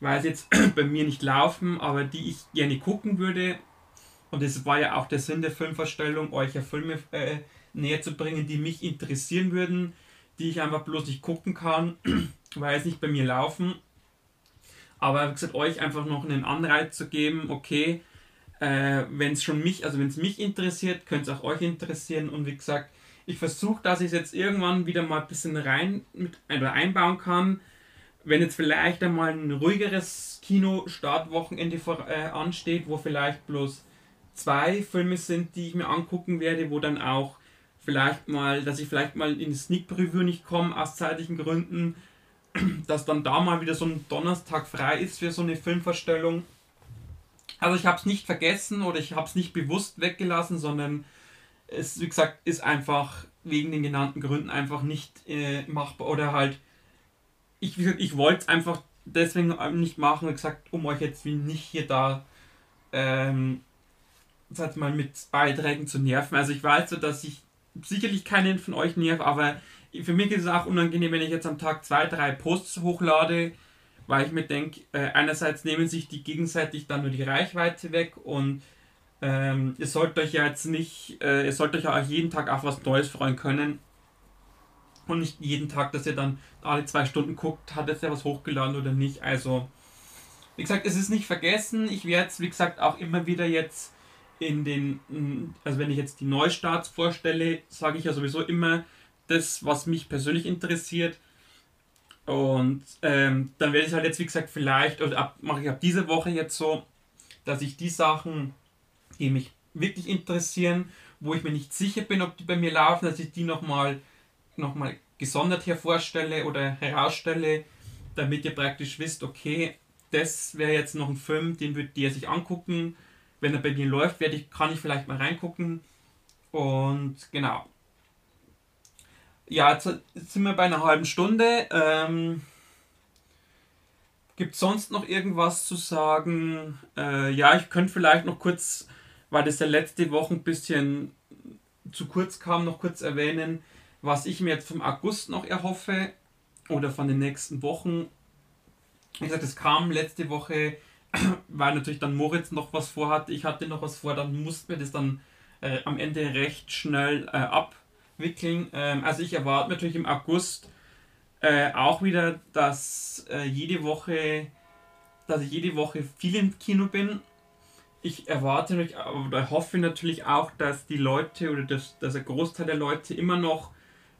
weil sie jetzt [clears throat] bei mir nicht laufen, aber die ich gerne gucken würde. Und es war ja auch der Sinn der Filmvorstellung, euch ja Filme äh, näher zu bringen, die mich interessieren würden, die ich einfach bloß nicht gucken kann, [clears throat] weil es nicht bei mir laufen. Aber wie gesagt, euch einfach noch einen Anreiz zu geben, okay, äh, wenn es schon mich, also wenn es mich interessiert, könnte es auch euch interessieren. Und wie gesagt, ich versuche, dass ich es jetzt irgendwann wieder mal ein bisschen rein mit, oder einbauen kann. Wenn jetzt vielleicht einmal ein ruhigeres Kino-Startwochenende äh, ansteht, wo vielleicht bloß zwei Filme sind, die ich mir angucken werde, wo dann auch vielleicht mal, dass ich vielleicht mal in Sneak Preview nicht komme aus zeitlichen Gründen, [clears throat] dass dann da mal wieder so ein Donnerstag frei ist für so eine Filmvorstellung. Also ich habe es nicht vergessen oder ich habe es nicht bewusst weggelassen, sondern es, wie gesagt, ist einfach wegen den genannten Gründen einfach nicht äh, machbar oder halt, ich, ich wollte es einfach deswegen nicht machen und gesagt, um euch jetzt wie nicht hier da ähm, sag mal mit Beiträgen zu nerven. Also ich weiß so, dass ich sicherlich keinen von euch nerv, aber für mich ist es auch unangenehm, wenn ich jetzt am Tag zwei, drei Posts hochlade, weil ich mir denke, äh, einerseits nehmen sich die gegenseitig dann nur die Reichweite weg und ähm, ihr sollt euch ja jetzt nicht, äh, ihr sollt euch ja auch jeden Tag auf was Neues freuen können und nicht jeden Tag, dass ihr dann alle zwei Stunden guckt, hat jetzt ja was hochgeladen oder nicht. Also, wie gesagt, es ist nicht vergessen. Ich werde es, wie gesagt, auch immer wieder jetzt in den, also wenn ich jetzt die Neustarts vorstelle, sage ich ja sowieso immer das, was mich persönlich interessiert. Und ähm, dann werde ich halt jetzt, wie gesagt, vielleicht, oder mache ich ab dieser Woche jetzt so, dass ich die Sachen, die mich wirklich interessieren, wo ich mir nicht sicher bin, ob die bei mir laufen, dass ich die nochmal noch mal gesondert hervorstelle oder herausstelle, damit ihr praktisch wisst, okay, das wäre jetzt noch ein Film, den würdet ihr sich angucken. Wenn er bei mir läuft, werde ich, kann ich vielleicht mal reingucken. Und genau. Ja, jetzt sind wir bei einer halben Stunde. Ähm, Gibt es sonst noch irgendwas zu sagen? Äh, ja, ich könnte vielleicht noch kurz, weil das ja letzte Woche ein bisschen zu kurz kam, noch kurz erwähnen, was ich mir jetzt vom August noch erhoffe oder von den nächsten Wochen. Wie gesagt, es kam letzte Woche, [clears throat] weil natürlich dann Moritz noch was vorhatte, ich hatte noch was vor, dann mussten wir das dann äh, am Ende recht schnell äh, abwickeln. Ähm, also ich erwarte natürlich im August äh, auch wieder, dass äh, jede Woche, dass ich jede Woche viel im Kino bin. Ich erwarte natürlich oder hoffe natürlich auch, dass die Leute oder dass, dass ein Großteil der Leute immer noch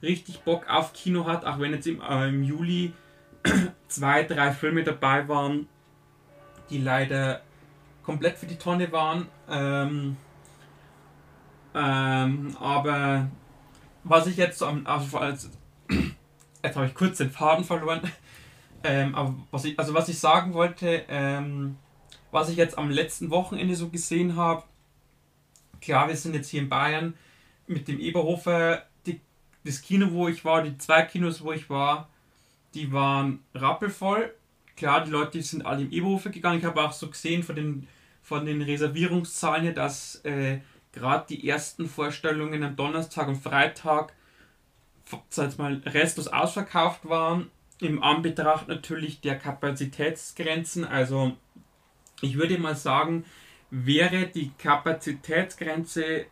richtig Bock auf Kino hat, auch wenn jetzt im, äh, im Juli [clears throat] zwei, drei Filme dabei waren, die leider komplett für die Tonne waren. Ähm, ähm, aber was ich jetzt am, also als, [clears throat] jetzt habe ich kurz den Faden verloren. [laughs] Ähm, aber was ich, also was ich sagen wollte, ähm, was ich jetzt am letzten Wochenende so gesehen habe, klar, wir sind jetzt hier in Bayern mit dem Eberhofer, die, das Kino, wo ich war, die zwei Kinos, wo ich war, die waren rappelvoll. Klar, die Leute sind alle im Eberhofer gegangen. Ich habe auch so gesehen von den, von den Reservierungszahlen her, dass äh, gerade die ersten Vorstellungen am Donnerstag und Freitag sag mal, restlos ausverkauft waren. Im Anbetracht natürlich der Kapazitätsgrenzen. Also ich würde mal sagen, wäre die Kapazitätsgrenze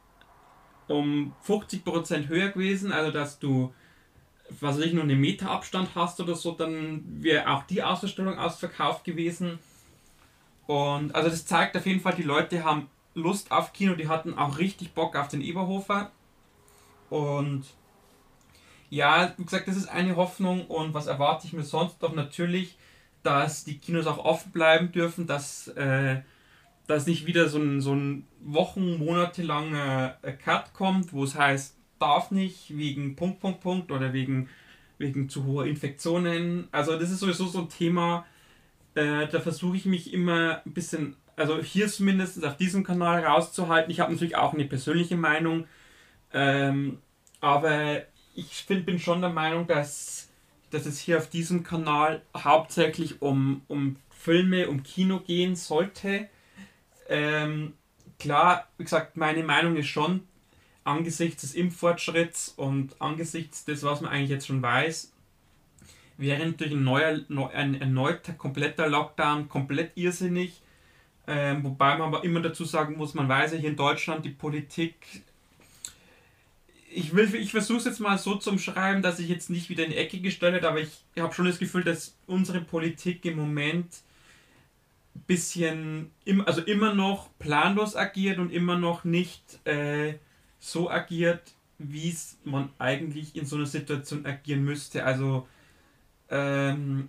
um 50% höher gewesen, also dass du was weiß ich, nur einen Meter Abstand hast oder so, dann wäre auch die Ausstellung ausverkauft gewesen. Und also das zeigt auf jeden Fall, die Leute haben Lust auf Kino, die hatten auch richtig Bock auf den Eberhofer. Und ja, wie gesagt, das ist eine Hoffnung und was erwarte ich mir sonst doch natürlich, dass die Kinos auch offen bleiben dürfen, dass, äh, dass nicht wieder so ein, so ein Wochen, Monate langer äh, Cut kommt, wo es heißt, darf nicht wegen Punkt, Punkt, Punkt oder wegen, wegen zu hoher Infektionen. Also das ist sowieso so ein Thema, äh, da versuche ich mich immer ein bisschen, also hier zumindest auf diesem Kanal rauszuhalten. Ich habe natürlich auch eine persönliche Meinung, ähm, aber ich find, bin schon der Meinung, dass, dass es hier auf diesem Kanal hauptsächlich um, um Filme, um Kino gehen sollte. Ähm, klar, wie gesagt, meine Meinung ist schon, angesichts des Impffortschritts und angesichts des, was man eigentlich jetzt schon weiß, wäre natürlich ein, neuer, ein erneuter kompletter Lockdown komplett irrsinnig. Ähm, wobei man aber immer dazu sagen muss, man weiß ja hier in Deutschland, die Politik ich, ich versuche es jetzt mal so zum Schreiben, dass ich jetzt nicht wieder in die Ecke gestellt habe, aber ich habe schon das Gefühl, dass unsere Politik im Moment ein bisschen, also immer noch planlos agiert und immer noch nicht äh, so agiert, wie es man eigentlich in so einer Situation agieren müsste. Also, ähm,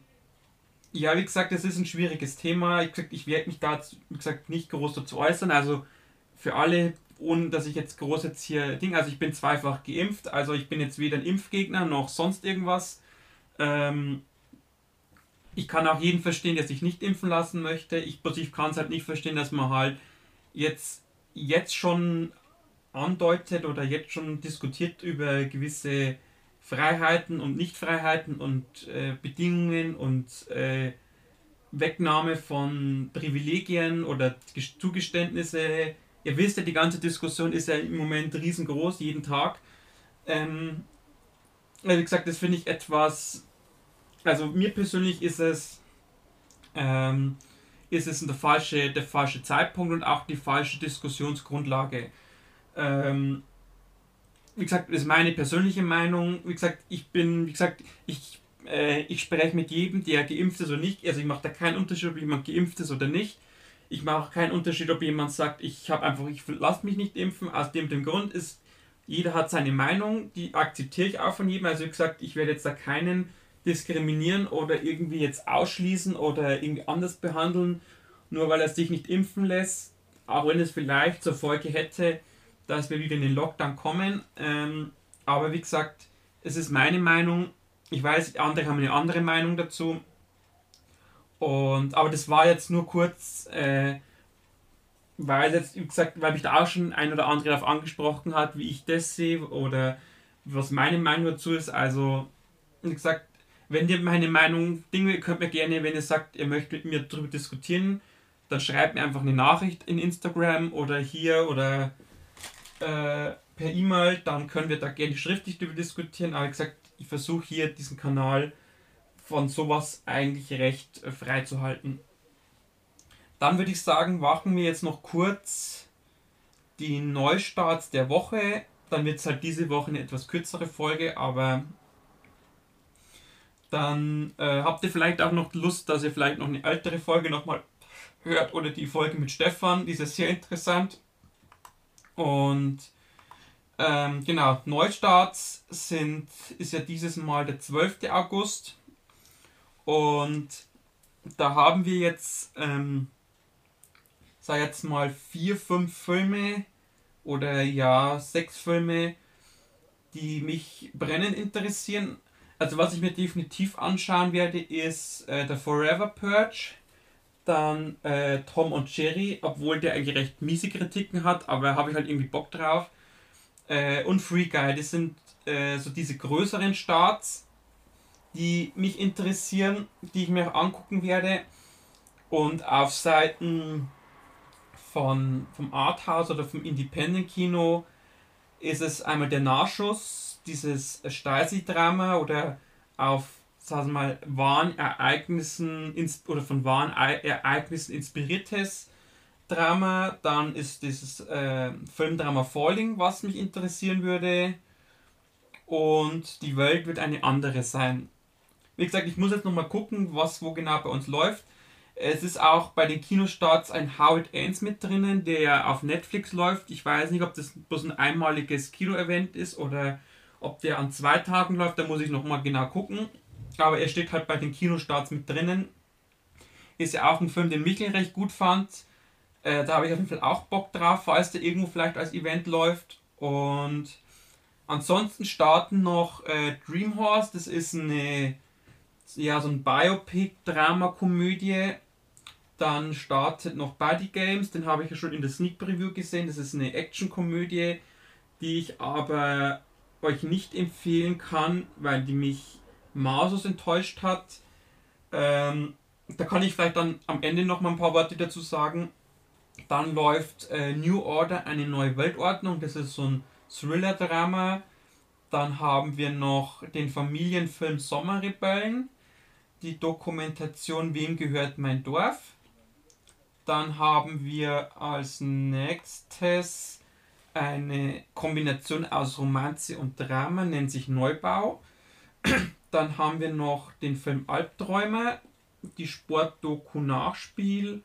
ja, wie gesagt, es ist ein schwieriges Thema. Ich, ich werde mich da, wie gesagt, nicht groß dazu äußern. Also, für alle ohne dass ich jetzt groß jetzt hier Ding, also ich bin zweifach geimpft, also ich bin jetzt weder ein Impfgegner noch sonst irgendwas. Ähm, ich kann auch jeden verstehen, der sich nicht impfen lassen möchte. Ich, ich kann es halt nicht verstehen, dass man halt jetzt, jetzt schon andeutet oder jetzt schon diskutiert über gewisse Freiheiten und Nichtfreiheiten und äh, Bedingungen und äh, Wegnahme von Privilegien oder Zugeständnisse ihr wisst ja, die ganze Diskussion ist ja im Moment riesengroß, jeden Tag. Ähm, also wie gesagt, das finde ich etwas, also mir persönlich ist es, ähm, ist es der falsche, der falsche Zeitpunkt und auch die falsche Diskussionsgrundlage. Ähm, wie gesagt, das ist meine persönliche Meinung. Wie gesagt, ich bin, wie gesagt, ich, äh, ich spreche mit jedem, der geimpft ist oder nicht. Also ich mache da keinen Unterschied, ob jemand geimpft ist oder nicht. Ich mache keinen Unterschied, ob jemand sagt, ich habe einfach, ich lasse mich nicht impfen. Aus dem, dem Grund ist, jeder hat seine Meinung, die akzeptiere ich auch von jedem. Also wie gesagt, ich werde jetzt da keinen diskriminieren oder irgendwie jetzt ausschließen oder irgendwie anders behandeln, nur weil er sich nicht impfen lässt, auch wenn es vielleicht zur Folge hätte, dass wir wieder in den Lockdown kommen. Ähm, aber wie gesagt, es ist meine Meinung. Ich weiß, andere haben eine andere Meinung dazu. Und, aber das war jetzt nur kurz, äh, weil jetzt, wie gesagt, weil mich da auch schon ein oder andere darauf angesprochen hat, wie ich das sehe oder was meine Meinung dazu ist. Also, wie gesagt, wenn ihr meine Meinung Dinge könnt mir gerne, wenn ihr sagt, ihr möchtet mit mir darüber diskutieren, dann schreibt mir einfach eine Nachricht in Instagram oder hier oder äh, per E-Mail, dann können wir da gerne schriftlich darüber diskutieren. Aber wie gesagt, ich versuche hier diesen Kanal von sowas eigentlich recht äh, frei zu halten. Dann würde ich sagen, machen wir jetzt noch kurz die Neustarts der Woche. Dann wird es halt diese Woche eine etwas kürzere Folge, aber dann äh, habt ihr vielleicht auch noch Lust, dass ihr vielleicht noch eine ältere Folge nochmal hört oder die Folge mit Stefan, die ist ja sehr interessant. Und ähm, genau, Neustarts sind, ist ja dieses Mal der 12. August. Und da haben wir jetzt, ähm, sag jetzt mal, vier, fünf Filme oder ja, sechs Filme, die mich brennend interessieren. Also was ich mir definitiv anschauen werde, ist äh, der Forever Purge, dann äh, Tom und Jerry, obwohl der eigentlich recht miese Kritiken hat, aber habe ich halt irgendwie Bock drauf. Äh, und Free Guy, das sind äh, so diese größeren Starts, die mich interessieren, die ich mir auch angucken werde. Und auf Seiten von, vom Arthouse oder vom Independent Kino ist es einmal der Nachschuss, dieses Stasi-Drama oder auf sagen wir mal, wahren Ereignissen oder von wahren Ereignissen inspiriertes Drama. Dann ist dieses äh, Filmdrama Falling, was mich interessieren würde. Und die Welt wird eine andere sein. Wie gesagt, ich muss jetzt nochmal gucken, was wo genau bei uns läuft. Es ist auch bei den Kinostarts ein Howard Ains mit drinnen, der auf Netflix läuft. Ich weiß nicht, ob das bloß ein einmaliges Kino-Event ist oder ob der an zwei Tagen läuft. Da muss ich nochmal genau gucken. Aber er steht halt bei den Kinostarts mit drinnen. Ist ja auch ein Film, den Michael recht gut fand. Äh, da habe ich auf jeden Fall auch Bock drauf, falls der irgendwo vielleicht als Event läuft. Und ansonsten starten noch äh, Dream Horse. Das ist eine ja, so ein Biopic-Drama-Komödie. Dann startet noch Buddy Games, den habe ich ja schon in der Sneak Preview gesehen. Das ist eine Action-Komödie, die ich aber euch nicht empfehlen kann, weil die mich maßlos enttäuscht hat. Ähm, da kann ich vielleicht dann am Ende noch mal ein paar Worte dazu sagen. Dann läuft äh, New Order, eine neue Weltordnung. Das ist so ein Thriller-Drama. Dann haben wir noch den Familienfilm Sommerrebellen die Dokumentation Wem gehört mein Dorf. Dann haben wir als nächstes eine Kombination aus Romanze und Drama, nennt sich Neubau. Dann haben wir noch den Film Albträume, die Sportdoku Nachspiel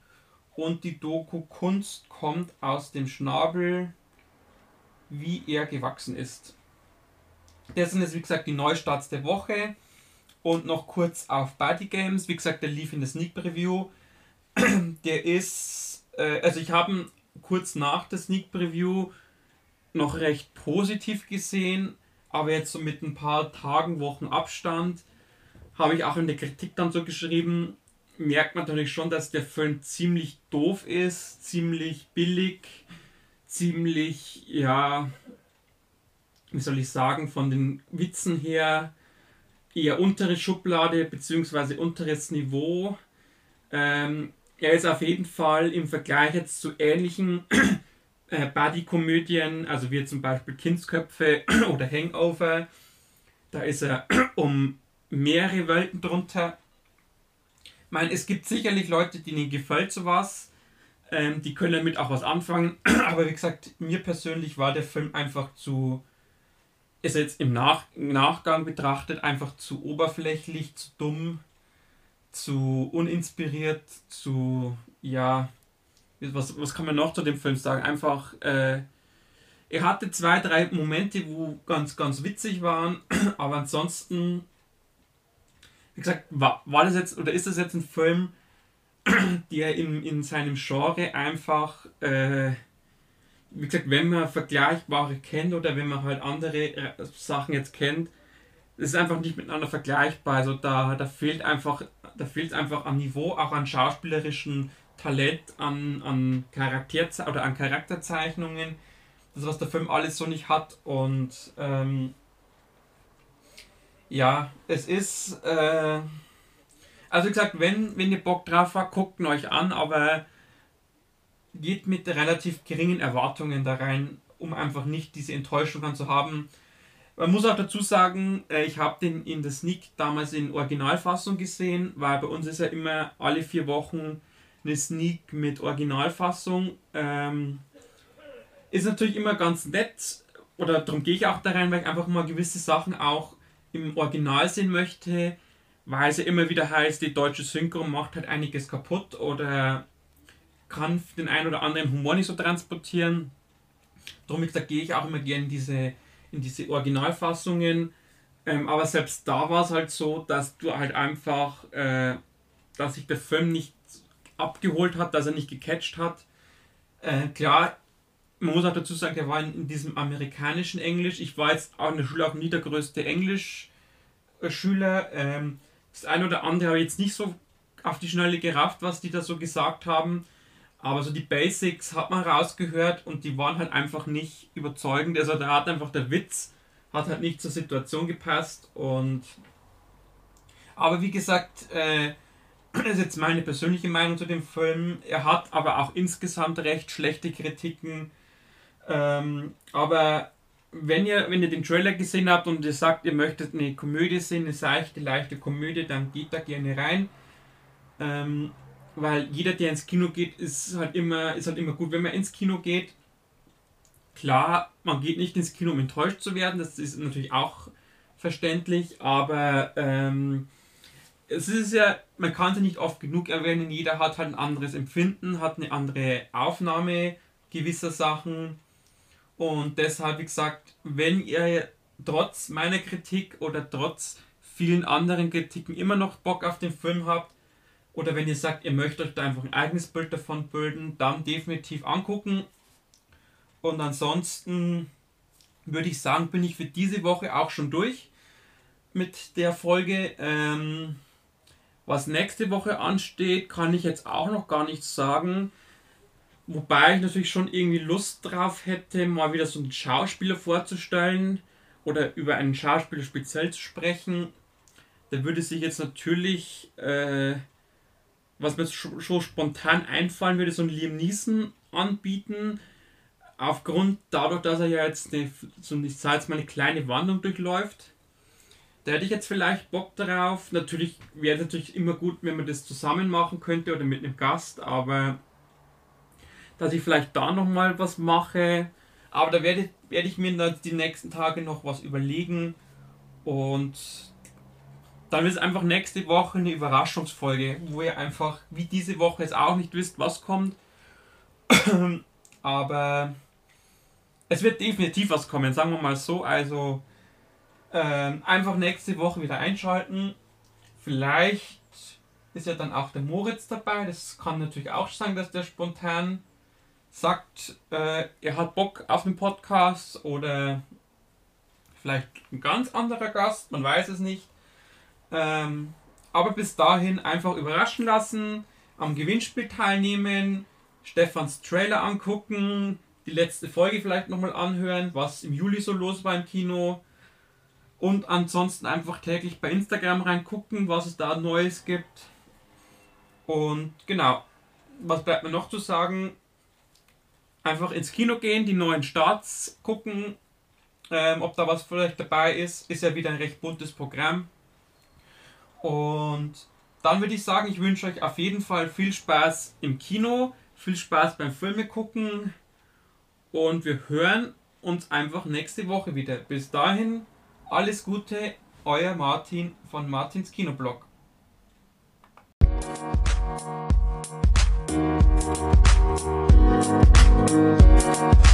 und die Doku Kunst kommt aus dem Schnabel, wie er gewachsen ist. Das sind jetzt wie gesagt die Neustarts der Woche. Und noch kurz auf Body Games. Wie gesagt, der lief in der Sneak Preview. [clears throat] Der ist, äh, also ich habe ihn kurz nach der Sneak Preview noch recht positiv gesehen, aber jetzt so mit ein paar Tagen, Wochen Abstand habe ich auch in der Kritik dann so geschrieben, merkt man natürlich schon, dass der Film ziemlich doof ist, ziemlich billig, ziemlich, ja, wie soll ich sagen, von den Witzen her eher untere Schublade bzw. unteres Niveau. Ähm, er ist auf jeden Fall im Vergleich jetzt zu ähnlichen äh, Buddy-Komödien, also wie zum Beispiel Kindsköpfe [clears throat] oder Hangover, da ist er [clears throat] um mehrere Welten drunter. Ich meine, es gibt sicherlich Leute, denen gefällt sowas, ähm, die können damit auch was anfangen, [clears throat] aber wie gesagt, mir persönlich war der Film einfach zu ist jetzt im Nach Nachgang betrachtet einfach zu oberflächlich, zu dumm, zu uninspiriert, zu, ja, was, was kann man noch zu dem Film sagen? Einfach, äh, er hatte zwei, drei Momente, wo ganz, ganz witzig waren, [clears throat] aber ansonsten, wie gesagt, war, war das jetzt, oder ist das jetzt ein Film, [clears throat] der in, in seinem Genre einfach, äh, wie gesagt, wenn man Vergleichbare kennt oder wenn man halt andere äh, Sachen jetzt kennt, ist einfach nicht miteinander vergleichbar. Also da, da fehlt einfach, da fehlt einfach an Niveau, auch an schauspielerischen Talent, an, an Charakter oder an Charakterzeichnungen. Das, was der Film alles so nicht hat. Und ähm, Ja, es ist. Äh, also, wie gesagt, wenn, wenn ihr Bock drauf habt, guckt ihn euch an, aber geht mit relativ geringen Erwartungen da rein, um einfach nicht diese Enttäuschung dann zu haben. Man muss auch dazu sagen, äh, ich habe den in der Sneak damals in Originalfassung gesehen, weil bei uns ist ja immer alle vier Wochen eine Sneak mit Originalfassung. Ähm, ist natürlich immer ganz nett, oder darum gehe ich auch da rein, weil ich einfach mal gewisse Sachen auch im Original sehen möchte, weil es ja immer wieder heißt, die deutsche Synchro macht halt einiges kaputt oder kann den einen oder anderen Humor nicht so transportieren. Darum, wie gesagt, gehe ich auch immer gerne in diese, in diese Originalfassungen. Ähm, aber selbst da war es halt so, dass du halt einfach, äh, dass sich der Film nicht abgeholt hat, dass er nicht gecatcht hat. Äh, klar, man muss auch dazu sagen, der war in, in, diesem amerikanischen Englisch. Ich war jetzt auch in der Schule auch nie der größte Englisch-Schüler. Ähm, das eine oder andere habe ich jetzt nicht so auf die Schnelle gerafft, was die da so gesagt haben. Aber so die Basics hat man rausgehört und die waren halt einfach nicht überzeugend. Also da hat einfach der Witz hat halt nicht zur Situation gepasst und aber wie gesagt, äh, das ist jetzt meine persönliche Meinung zu dem Film. Er hat aber auch insgesamt recht schlechte Kritiken. Ähm, aber wenn ihr, wenn ihr den Trailer gesehen habt und ihr sagt, ihr möchtet eine Komödie sehen, eine seichte, leichte Komödie, dann geht da gerne rein. Ähm, weil jeder, der ins Kino geht, ist halt immer, ist halt immer gut, wenn man ins Kino geht. Klar, man geht nicht ins Kino, um enttäuscht zu werden, das ist natürlich auch verständlich, aber ähm, es ist ja, man kann ja nicht oft genug erwähnen, jeder hat halt ein anderes Empfinden, hat eine andere Aufnahme gewisser Sachen und deshalb, wie gesagt, wenn ihr trotz meiner Kritik oder trotz vielen anderen Kritiken immer noch Bock auf den Film habt, oder wenn ihr sagt, ihr möchtet euch da einfach ein eigenes Bild davon bilden, dann definitiv angucken. Und ansonsten würde ich sagen, bin ich für diese Woche auch schon durch mit der Folge. Ähm, was nächste Woche ansteht, kann ich jetzt auch noch gar nichts sagen. Wobei ich natürlich schon irgendwie Lust drauf hätte, mal wieder so einen Schauspieler vorzustellen oder über einen Schauspieler speziell zu sprechen. Da würde sich jetzt natürlich äh, was mir schon spontan einfallen würde, so ein Liam Neeson anbieten. Aufgrund dadurch, dass er ja jetzt eine, so ich sage jetzt mal eine kleine Wandlung durchläuft. Da hätte ich jetzt vielleicht Bock drauf. Natürlich wäre es natürlich immer gut, wenn man das zusammen machen könnte oder mit einem Gast, aber dass ich vielleicht da nochmal was mache. Aber da werde, werde ich mir dann die nächsten Tage noch was überlegen und dann wird es einfach nächste Woche eine Überraschungsfolge, wo ihr einfach wie diese Woche jetzt auch nicht wisst, was kommt. [clears throat] Aber es wird definitiv was kommen, sagen wir mal so. Also ähm, einfach nächste Woche wieder einschalten. Vielleicht ist ja dann auch der Moritz dabei. Das kann natürlich auch sein, dass der spontan sagt, äh, er hat Bock auf den Podcast oder vielleicht ein ganz anderer Gast, man weiß es nicht. Ähm, aber bis dahin einfach überraschen lassen, am Gewinnspiel teilnehmen, Stefans Trailer angucken, die letzte Folge vielleicht nochmal anhören, was im Juli so los war im Kino. Und ansonsten einfach täglich bei Instagram reingucken, was es da Neues gibt. Und genau, was bleibt mir noch zu sagen? Einfach ins Kino gehen, die neuen Starts gucken, ähm, ob da was vielleicht dabei ist. Ist ja wieder ein recht buntes Programm. Und dann würde ich sagen, ich wünsche euch auf jeden Fall viel Spaß im Kino, viel Spaß beim Filme gucken und wir hören uns einfach nächste Woche wieder. Bis dahin, alles Gute, euer Martin von Martins Kinoblog. Thank